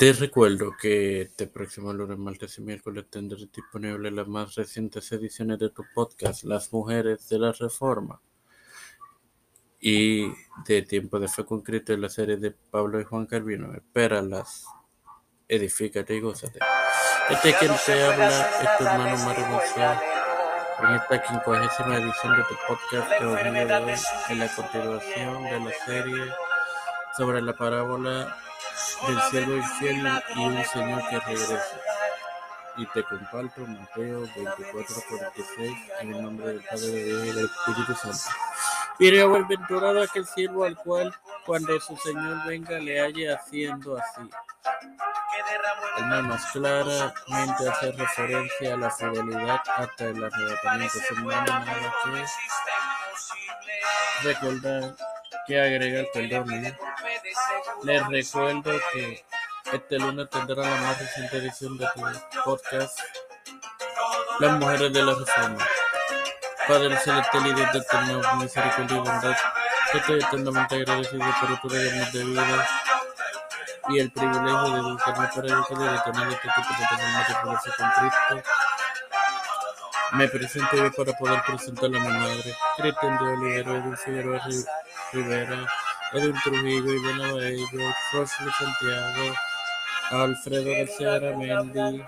Te recuerdo que este próximo lunes, martes y miércoles tendrás disponibles las más recientes ediciones de tu podcast, Las Mujeres de la Reforma, y de Tiempo de Fe con Cristo la serie de Pablo y Juan Carvino. Espéralas, edifícate y gózate. Este es quien te habla, es tu hermano Mario González, en esta quincuagésima edición de tu podcast de hoy en la continuación de la serie sobre la parábola del cielo infiel y un Señor que regresa. Y te comparto Mateo 24, 46 en el nombre del Padre, de Dios y del Espíritu Santo. Bienaventurado aquel siervo al cual cuando su Señor venga le halle haciendo así. Hermanos, claramente hace referencia a la fidelidad hasta el arrebatamiento. Hermano, nada que recordar que agregar perdón. ¿no? Les recuerdo que este lunes tendrá la más reciente edición de tu podcast, Las Mujeres de la Reforma. Padre Celestial y Dios de eterna misericordia y bondad, estoy eternamente agradecido por otro regalo de vida y el privilegio de educarme para educar y de tener este tipo de transformación con Cristo. Me presento hoy para poder presentar a mi madre, Cristian de Olivero, Figueroa Rivera, Edwin Trujillo, Ivana Baello, Rosly Santiago, Alfredo García Aramendi,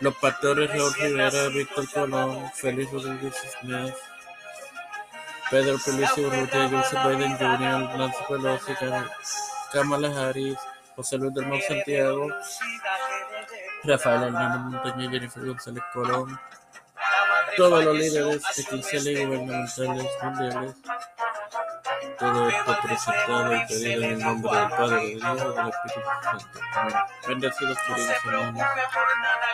los pastores Raúl Rivera, Víctor Colón, Félix Rodríguez Smith, Pedro Pelicio Urrutia, Joseph Biden Jr., Nancy Pelosi, Kamala Harris, José Luis del Mar Santiago, Rafael Hernández Montañez, Jennifer González Colón, todos los líderes eclesiales y gubernamentales mundiales. Todo esto presentado y pedido en el nombre del Padre, del Hijo y del Espíritu Santo. Amén. Bendecidos queridos hermanos.